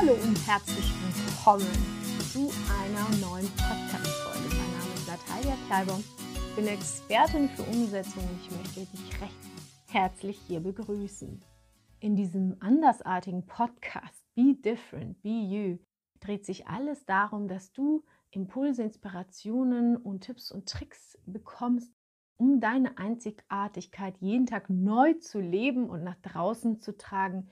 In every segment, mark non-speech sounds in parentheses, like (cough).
Hallo und herzlich willkommen zu einer neuen Podcast-Folge. Mein Name ist Natalia Kleiber. Ich bin Expertin für Umsetzung und ich möchte dich recht herzlich hier begrüßen. In diesem andersartigen Podcast Be Different, Be You dreht sich alles darum, dass du Impulse, Inspirationen und Tipps und Tricks bekommst, um deine Einzigartigkeit jeden Tag neu zu leben und nach draußen zu tragen,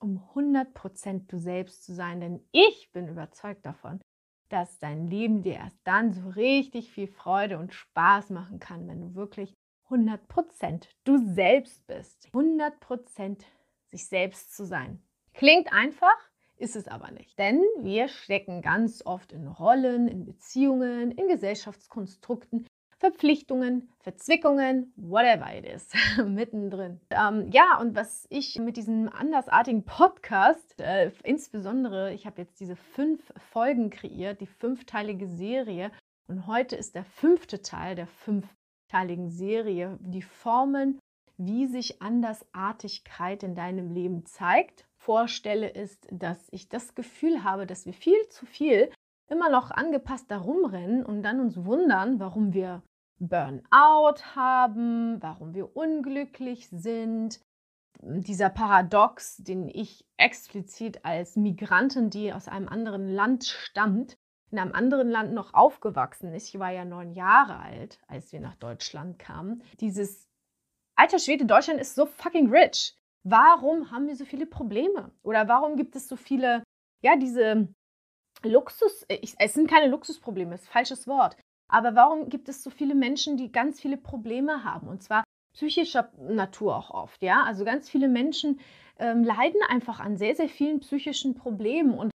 um 100% du selbst zu sein. Denn ich bin überzeugt davon, dass dein Leben dir erst dann so richtig viel Freude und Spaß machen kann, wenn du wirklich 100% du selbst bist. 100% sich selbst zu sein. Klingt einfach, ist es aber nicht. Denn wir stecken ganz oft in Rollen, in Beziehungen, in Gesellschaftskonstrukten, Verpflichtungen, Verzwickungen, whatever it is, (laughs) mittendrin. Ähm, ja, und was ich mit diesem andersartigen Podcast, äh, insbesondere, ich habe jetzt diese fünf Folgen kreiert, die fünfteilige Serie. Und heute ist der fünfte Teil der fünfteiligen Serie, die Formen, wie sich Andersartigkeit in deinem Leben zeigt. Vorstelle ist, dass ich das Gefühl habe, dass wir viel zu viel immer noch angepasst darum rennen und dann uns wundern, warum wir Burnout haben, warum wir unglücklich sind. Dieser Paradox, den ich explizit als Migrantin, die aus einem anderen Land stammt, in einem anderen Land noch aufgewachsen ist. Ich war ja neun Jahre alt, als wir nach Deutschland kamen. Dieses alter Schwede, Deutschland ist so fucking rich. Warum haben wir so viele Probleme? Oder warum gibt es so viele, ja, diese Luxus, ich, es sind keine Luxusprobleme, ist falsches Wort. Aber warum gibt es so viele Menschen, die ganz viele Probleme haben? Und zwar psychischer Natur auch oft, ja. Also ganz viele Menschen ähm, leiden einfach an sehr, sehr vielen psychischen Problemen. Und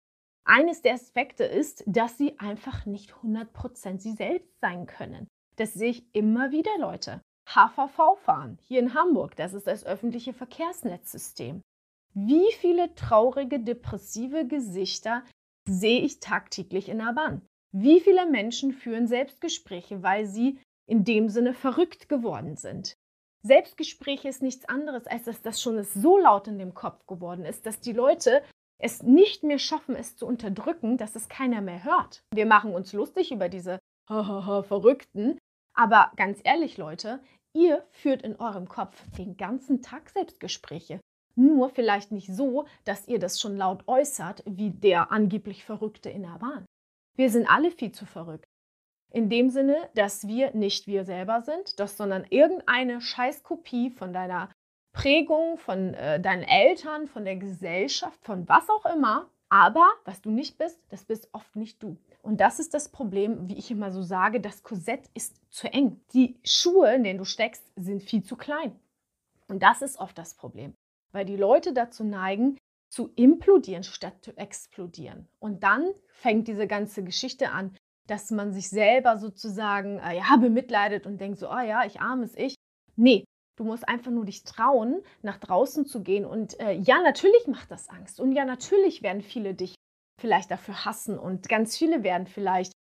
eines der Aspekte ist, dass sie einfach nicht 100% sie selbst sein können. Das sehe ich immer wieder, Leute. HVV fahren, hier in Hamburg, das ist das öffentliche Verkehrsnetzsystem. Wie viele traurige, depressive Gesichter sehe ich tagtäglich in der Bahn? Wie viele Menschen führen Selbstgespräche, weil sie in dem Sinne verrückt geworden sind? Selbstgespräche ist nichts anderes, als dass das schon so laut in dem Kopf geworden ist, dass die Leute es nicht mehr schaffen, es zu unterdrücken, dass es keiner mehr hört. Wir machen uns lustig über diese (laughs) Verrückten, aber ganz ehrlich, Leute, ihr führt in eurem Kopf den ganzen Tag Selbstgespräche. Nur vielleicht nicht so, dass ihr das schon laut äußert, wie der angeblich Verrückte in der Bahn. Wir sind alle viel zu verrückt. In dem Sinne, dass wir nicht wir selber sind, dass, sondern irgendeine Scheißkopie von deiner Prägung, von äh, deinen Eltern, von der Gesellschaft, von was auch immer. Aber was du nicht bist, das bist oft nicht du. Und das ist das Problem, wie ich immer so sage, das Korsett ist zu eng. Die Schuhe, in denen du steckst, sind viel zu klein. Und das ist oft das Problem, weil die Leute dazu neigen, zu implodieren statt zu explodieren. Und dann fängt diese ganze Geschichte an, dass man sich selber sozusagen äh, ja, bemitleidet und denkt so, oh ja, ich armes Ich. Nee, du musst einfach nur dich trauen, nach draußen zu gehen. Und äh, ja, natürlich macht das Angst. Und ja, natürlich werden viele dich vielleicht dafür hassen. Und ganz viele werden vielleicht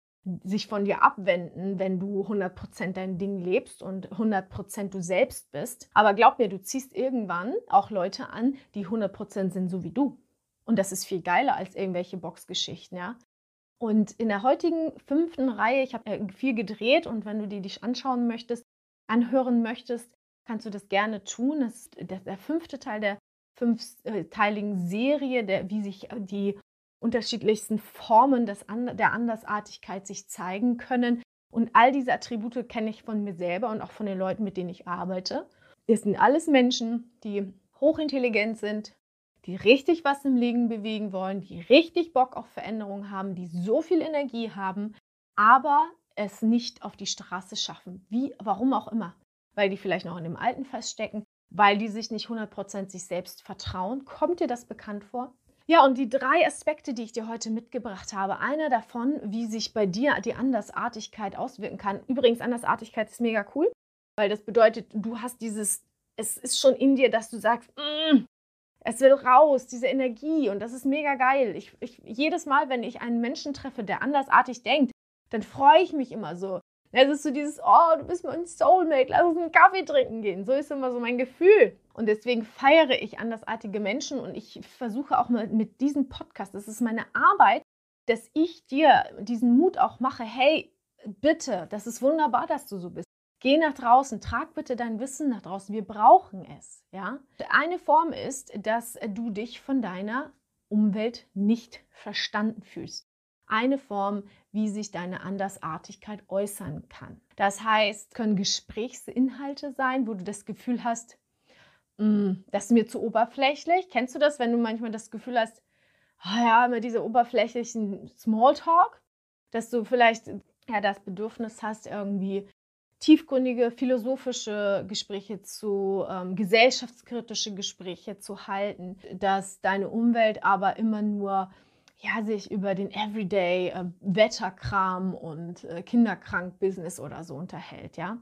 sich von dir abwenden, wenn du 100% dein Ding lebst und 100% du selbst bist. Aber glaub mir, du ziehst irgendwann auch Leute an, die 100% sind so wie du. Und das ist viel geiler als irgendwelche Boxgeschichten, ja. Und in der heutigen fünften Reihe, ich habe viel gedreht und wenn du die dich anschauen möchtest, anhören möchtest, kannst du das gerne tun. Das ist der, fünfte Teil der fünfteiligen Serie, der, wie sich die unterschiedlichsten Formen des, der Andersartigkeit sich zeigen können. Und all diese Attribute kenne ich von mir selber und auch von den Leuten, mit denen ich arbeite. Es sind alles Menschen, die hochintelligent sind, die richtig was im Leben bewegen wollen, die richtig Bock auf Veränderung haben, die so viel Energie haben, aber es nicht auf die Straße schaffen. Wie, warum auch immer. Weil die vielleicht noch in dem Alten feststecken, weil die sich nicht 100% sich selbst vertrauen. Kommt dir das bekannt vor? Ja, und die drei Aspekte, die ich dir heute mitgebracht habe, einer davon, wie sich bei dir die Andersartigkeit auswirken kann. Übrigens, Andersartigkeit ist mega cool, weil das bedeutet, du hast dieses, es ist schon in dir, dass du sagst, mm, es will raus, diese Energie und das ist mega geil. Ich, ich, jedes Mal, wenn ich einen Menschen treffe, der andersartig denkt, dann freue ich mich immer so. Es ist so dieses, oh, du bist mein Soulmate, lass uns einen Kaffee trinken gehen. So ist immer so mein Gefühl. Und deswegen feiere ich andersartige Menschen und ich versuche auch mal mit diesem Podcast, das ist meine Arbeit, dass ich dir diesen Mut auch mache, hey, bitte, das ist wunderbar, dass du so bist. Geh nach draußen, trag bitte dein Wissen nach draußen. Wir brauchen es, ja? Eine Form ist, dass du dich von deiner Umwelt nicht verstanden fühlst. Eine Form, wie sich deine Andersartigkeit äußern kann. Das heißt, können Gesprächsinhalte sein, wo du das Gefühl hast, das ist mir zu oberflächlich. Kennst du das, wenn du manchmal das Gefühl hast, oh ja, immer diese oberflächlichen Smalltalk, dass du vielleicht ja das Bedürfnis hast, irgendwie tiefgründige philosophische Gespräche zu, ähm, gesellschaftskritische Gespräche zu halten, dass deine Umwelt aber immer nur ja, sich über den Everyday äh, Wetterkram und äh, Kinderkrank-Business oder so unterhält, ja.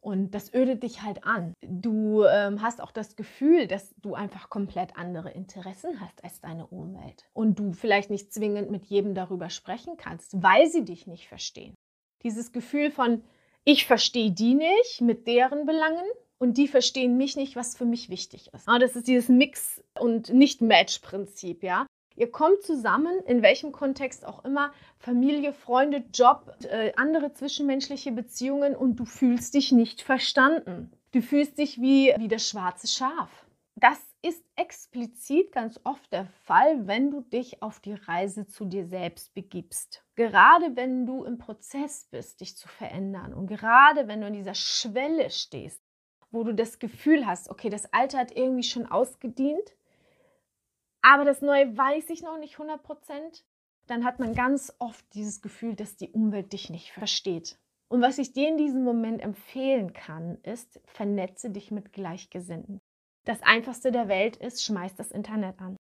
Und das ödet dich halt an. Du ähm, hast auch das Gefühl, dass du einfach komplett andere Interessen hast als deine Umwelt. Und du vielleicht nicht zwingend mit jedem darüber sprechen kannst, weil sie dich nicht verstehen. Dieses Gefühl von, ich verstehe die nicht mit deren Belangen und die verstehen mich nicht, was für mich wichtig ist. das ist dieses Mix- und Nicht-Match-Prinzip, ja. Ihr kommt zusammen, in welchem Kontext auch immer, Familie, Freunde, Job, äh, andere zwischenmenschliche Beziehungen und du fühlst dich nicht verstanden. Du fühlst dich wie, wie das schwarze Schaf. Das ist explizit ganz oft der Fall, wenn du dich auf die Reise zu dir selbst begibst. Gerade wenn du im Prozess bist, dich zu verändern und gerade wenn du an dieser Schwelle stehst, wo du das Gefühl hast, okay, das Alte hat irgendwie schon ausgedient, aber das Neue weiß ich noch nicht 100 Prozent, dann hat man ganz oft dieses Gefühl, dass die Umwelt dich nicht versteht. Und was ich dir in diesem Moment empfehlen kann, ist, vernetze dich mit Gleichgesinnten. Das einfachste der Welt ist, schmeiß das Internet an.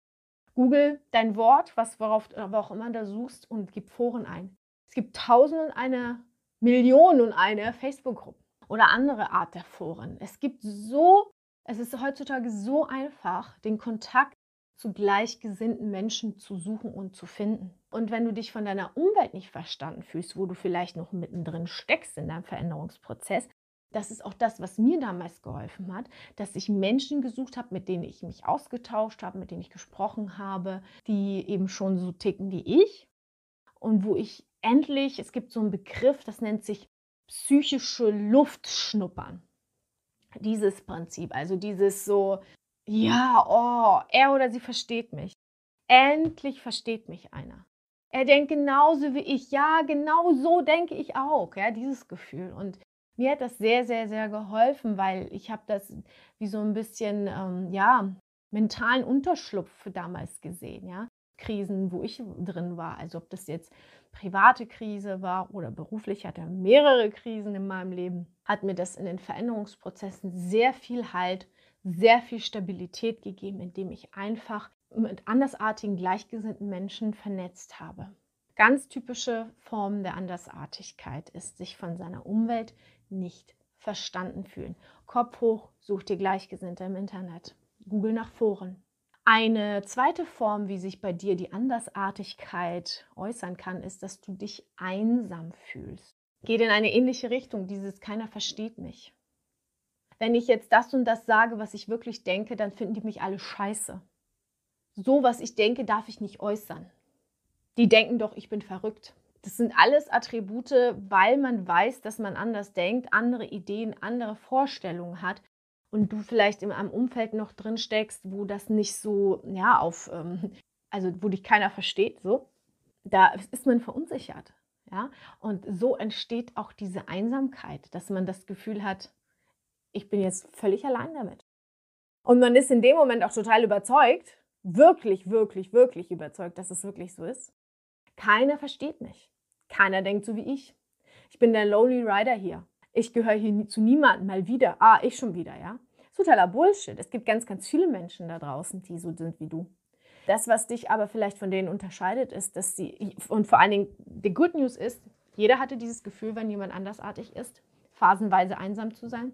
Google dein Wort, was worauf aber auch immer da suchst und gib Foren ein. Es gibt tausend und eine Millionen und eine Facebook-Gruppen oder andere Art der Foren. Es gibt so, es ist heutzutage so einfach, den Kontakt zu gleichgesinnten Menschen zu suchen und zu finden. Und wenn du dich von deiner Umwelt nicht verstanden fühlst, wo du vielleicht noch mittendrin steckst in deinem Veränderungsprozess, das ist auch das, was mir damals geholfen hat, dass ich Menschen gesucht habe, mit denen ich mich ausgetauscht habe, mit denen ich gesprochen habe, die eben schon so ticken wie ich und wo ich endlich, es gibt so einen Begriff, das nennt sich psychische Luftschnuppern. Dieses Prinzip, also dieses so, ja, oh, er oder sie versteht mich. Endlich versteht mich einer. Er denkt genauso wie ich. Ja, genau so denke ich auch. Ja, dieses Gefühl. Und mir hat das sehr, sehr, sehr geholfen, weil ich habe das wie so ein bisschen, ähm, ja, mentalen Unterschlupf damals gesehen, ja. Krisen, wo ich drin war. Also ob das jetzt private Krise war oder beruflich, ich hatte mehrere Krisen in meinem Leben, hat mir das in den Veränderungsprozessen sehr viel Halt, sehr viel Stabilität gegeben, indem ich einfach mit andersartigen, gleichgesinnten Menschen vernetzt habe. Ganz typische Form der Andersartigkeit ist, sich von seiner Umwelt nicht verstanden fühlen. Kopf hoch, such dir Gleichgesinnte im Internet. Google nach Foren. Eine zweite Form, wie sich bei dir die Andersartigkeit äußern kann, ist, dass du dich einsam fühlst. Geht in eine ähnliche Richtung, dieses keiner versteht mich. Wenn ich jetzt das und das sage, was ich wirklich denke, dann finden die mich alle scheiße. So, was ich denke, darf ich nicht äußern. Die denken doch, ich bin verrückt. Das sind alles Attribute, weil man weiß, dass man anders denkt, andere Ideen, andere Vorstellungen hat und du vielleicht in einem Umfeld noch drin steckst, wo das nicht so, ja, auf, ähm, also wo dich keiner versteht, so, da ist man verunsichert. Ja? Und so entsteht auch diese Einsamkeit, dass man das Gefühl hat, ich bin jetzt völlig allein damit. Und man ist in dem Moment auch total überzeugt, wirklich, wirklich, wirklich überzeugt, dass es wirklich so ist. Keiner versteht mich. Keiner denkt so wie ich. Ich bin der Lonely Rider hier. Ich gehöre hier zu niemandem mal wieder. Ah, ich schon wieder, ja? Totaler Bullshit. Es gibt ganz, ganz viele Menschen da draußen, die so sind wie du. Das, was dich aber vielleicht von denen unterscheidet, ist, dass sie, und vor allen Dingen, die Good News ist, jeder hatte dieses Gefühl, wenn jemand andersartig ist, phasenweise einsam zu sein.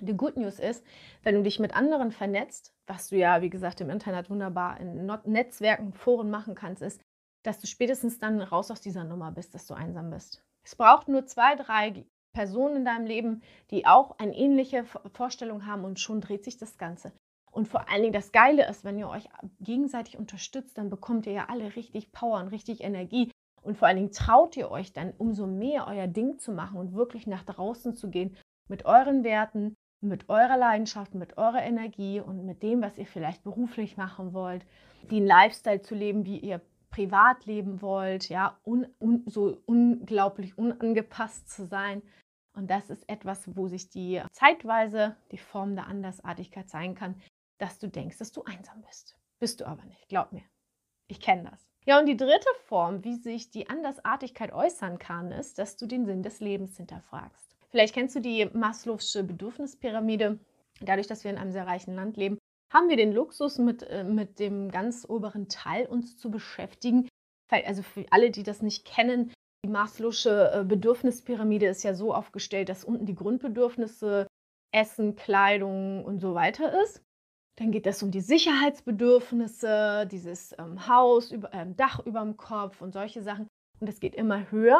Die Good News ist, wenn du dich mit anderen vernetzt, was du ja, wie gesagt, im Internet wunderbar in Netzwerken, Foren machen kannst, ist, dass du spätestens dann raus aus dieser Nummer bist, dass du einsam bist. Es braucht nur zwei, drei Personen in deinem Leben, die auch eine ähnliche Vorstellung haben und schon dreht sich das Ganze. Und vor allen Dingen das Geile ist, wenn ihr euch gegenseitig unterstützt, dann bekommt ihr ja alle richtig Power und richtig Energie. Und vor allen Dingen traut ihr euch dann umso mehr euer Ding zu machen und wirklich nach draußen zu gehen mit euren Werten, mit eurer Leidenschaft, mit eurer Energie und mit dem, was ihr vielleicht beruflich machen wollt, den Lifestyle zu leben, wie ihr privat leben wollt, ja, un, un, so unglaublich unangepasst zu sein. Und das ist etwas, wo sich die zeitweise die Form der Andersartigkeit sein kann, dass du denkst, dass du einsam bist. Bist du aber nicht, glaub mir. Ich kenne das. Ja, und die dritte Form, wie sich die Andersartigkeit äußern kann, ist, dass du den Sinn des Lebens hinterfragst. Vielleicht kennst du die Maslow'sche Bedürfnispyramide. Dadurch, dass wir in einem sehr reichen Land leben, haben wir den Luxus, mit, äh, mit dem ganz oberen Teil uns zu beschäftigen. Also für alle, die das nicht kennen, die Maslow'sche äh, Bedürfnispyramide ist ja so aufgestellt, dass unten die Grundbedürfnisse Essen, Kleidung und so weiter ist. Dann geht es um die Sicherheitsbedürfnisse, dieses ähm, Haus, über, ähm, Dach über dem Kopf und solche Sachen. Und es geht immer höher.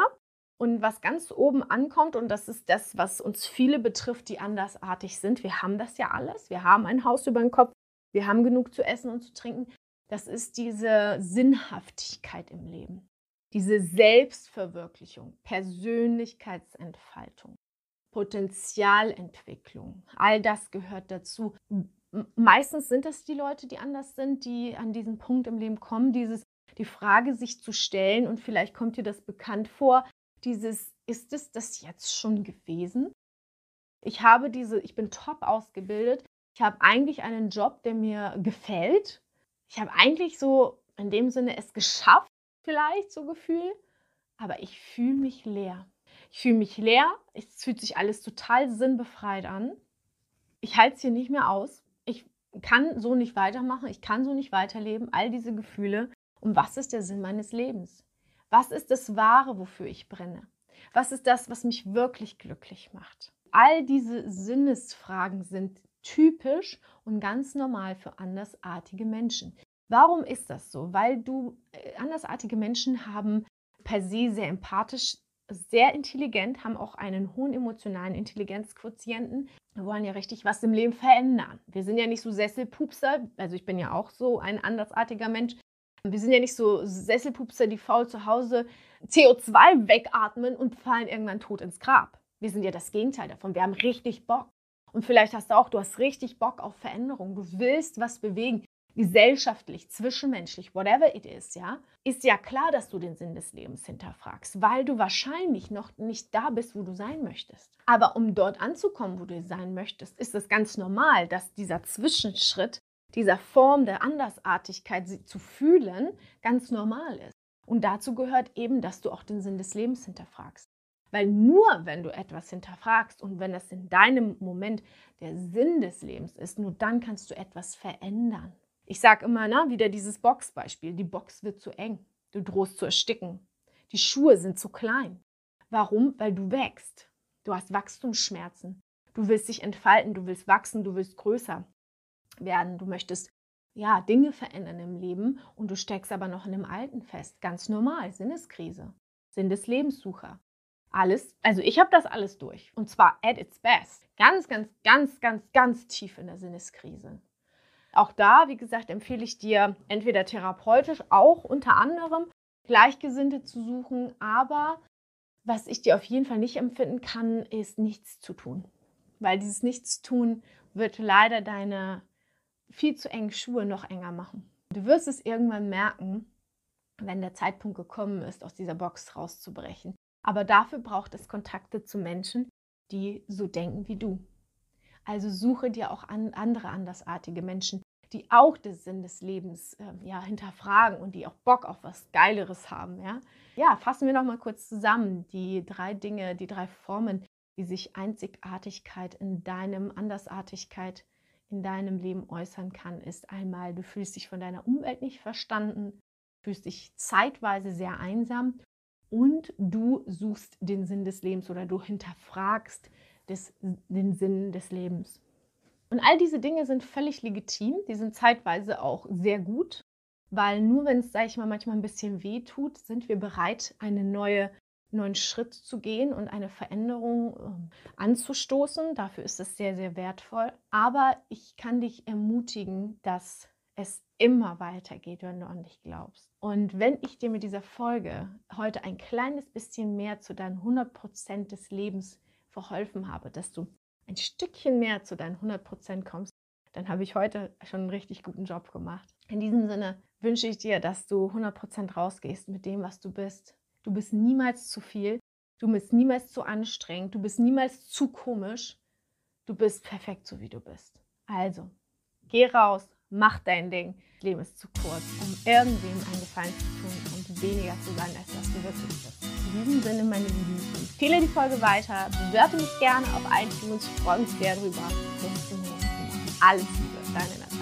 Und was ganz oben ankommt, und das ist das, was uns viele betrifft, die andersartig sind, wir haben das ja alles. Wir haben ein Haus über dem Kopf, wir haben genug zu essen und zu trinken. Das ist diese Sinnhaftigkeit im Leben, diese Selbstverwirklichung, Persönlichkeitsentfaltung, Potenzialentwicklung. All das gehört dazu meistens sind das die Leute, die anders sind, die an diesen Punkt im Leben kommen, dieses die Frage sich zu stellen und vielleicht kommt dir das bekannt vor, dieses ist es das jetzt schon gewesen? Ich habe diese, ich bin top ausgebildet. Ich habe eigentlich einen Job, der mir gefällt. Ich habe eigentlich so in dem Sinne es geschafft, vielleicht so Gefühl, aber ich fühle mich leer. Ich fühle mich leer, es fühlt sich alles total sinnbefreit an. Ich halte es hier nicht mehr aus kann so nicht weitermachen, ich kann so nicht weiterleben, all diese Gefühle. Und was ist der Sinn meines Lebens? Was ist das Wahre, wofür ich brenne? Was ist das, was mich wirklich glücklich macht? All diese Sinnesfragen sind typisch und ganz normal für andersartige Menschen. Warum ist das so? Weil du äh, andersartige Menschen haben per se sehr empathisch sehr intelligent, haben auch einen hohen emotionalen Intelligenzquotienten. Wir wollen ja richtig was im Leben verändern. Wir sind ja nicht so Sesselpupser, also ich bin ja auch so ein andersartiger Mensch. Wir sind ja nicht so Sesselpupser, die faul zu Hause CO2 wegatmen und fallen irgendwann tot ins Grab. Wir sind ja das Gegenteil davon. Wir haben richtig Bock. Und vielleicht hast du auch, du hast richtig Bock auf Veränderung. Du willst was bewegen gesellschaftlich, zwischenmenschlich, whatever it is, ja, ist ja klar, dass du den Sinn des Lebens hinterfragst, weil du wahrscheinlich noch nicht da bist, wo du sein möchtest. Aber um dort anzukommen, wo du sein möchtest, ist es ganz normal, dass dieser Zwischenschritt, dieser Form der Andersartigkeit zu fühlen, ganz normal ist. Und dazu gehört eben, dass du auch den Sinn des Lebens hinterfragst. Weil nur wenn du etwas hinterfragst und wenn es in deinem Moment der Sinn des Lebens ist, nur dann kannst du etwas verändern. Ich sage immer, na, wieder dieses Boxbeispiel. Die Box wird zu eng. Du drohst zu ersticken. Die Schuhe sind zu klein. Warum? Weil du wächst. Du hast Wachstumsschmerzen. Du willst dich entfalten, du willst wachsen, du willst größer werden. Du möchtest ja Dinge verändern im Leben und du steckst aber noch in dem Alten fest. Ganz normal, Sinneskrise, Sinn des Lebenssucher. Alles, also ich habe das alles durch und zwar at its best. Ganz, ganz, ganz, ganz, ganz tief in der Sinneskrise. Auch da, wie gesagt, empfehle ich dir entweder therapeutisch, auch unter anderem Gleichgesinnte zu suchen, aber was ich dir auf jeden Fall nicht empfinden kann, ist nichts zu tun. Weil dieses Nichtstun wird leider deine viel zu engen Schuhe noch enger machen. Du wirst es irgendwann merken, wenn der Zeitpunkt gekommen ist, aus dieser Box rauszubrechen. Aber dafür braucht es Kontakte zu Menschen, die so denken wie du. Also suche dir auch an andere andersartige Menschen, die auch den Sinn des Lebens äh, ja, hinterfragen und die auch Bock auf was Geileres haben. Ja, ja fassen wir noch mal kurz zusammen die drei Dinge, die drei Formen, wie sich Einzigartigkeit in deinem, Andersartigkeit in deinem Leben äußern kann, ist einmal, du fühlst dich von deiner Umwelt nicht verstanden, fühlst dich zeitweise sehr einsam und du suchst den Sinn des Lebens oder du hinterfragst des, den Sinn des Lebens. Und all diese Dinge sind völlig legitim, die sind zeitweise auch sehr gut, weil nur wenn es, sage ich mal, manchmal ein bisschen weh tut, sind wir bereit, eine neue, neuen Schritt zu gehen und eine Veränderung ähm, anzustoßen. Dafür ist es sehr, sehr wertvoll. Aber ich kann dich ermutigen, dass es immer weitergeht, wenn du an dich glaubst. Und wenn ich dir mit dieser Folge heute ein kleines bisschen mehr zu deinen 100% des Lebens verholfen habe, dass du ein Stückchen mehr zu deinen 100% kommst, dann habe ich heute schon einen richtig guten Job gemacht. In diesem Sinne wünsche ich dir, dass du 100% rausgehst mit dem, was du bist. Du bist niemals zu viel, du bist niemals zu anstrengend, du bist niemals zu komisch. Du bist perfekt so, wie du bist. Also, geh raus, mach dein Ding. Leben ist zu kurz, um irgendwem einen Gefallen zu tun und weniger zu sein, als was du wirklich bist. In diesem Sinne, meine Lieben, empfehle die Folge weiter, bewerte mich gerne auf iTunes, ich freue mich sehr drüber. Bis zum nächsten Mal. Alles Liebe, deine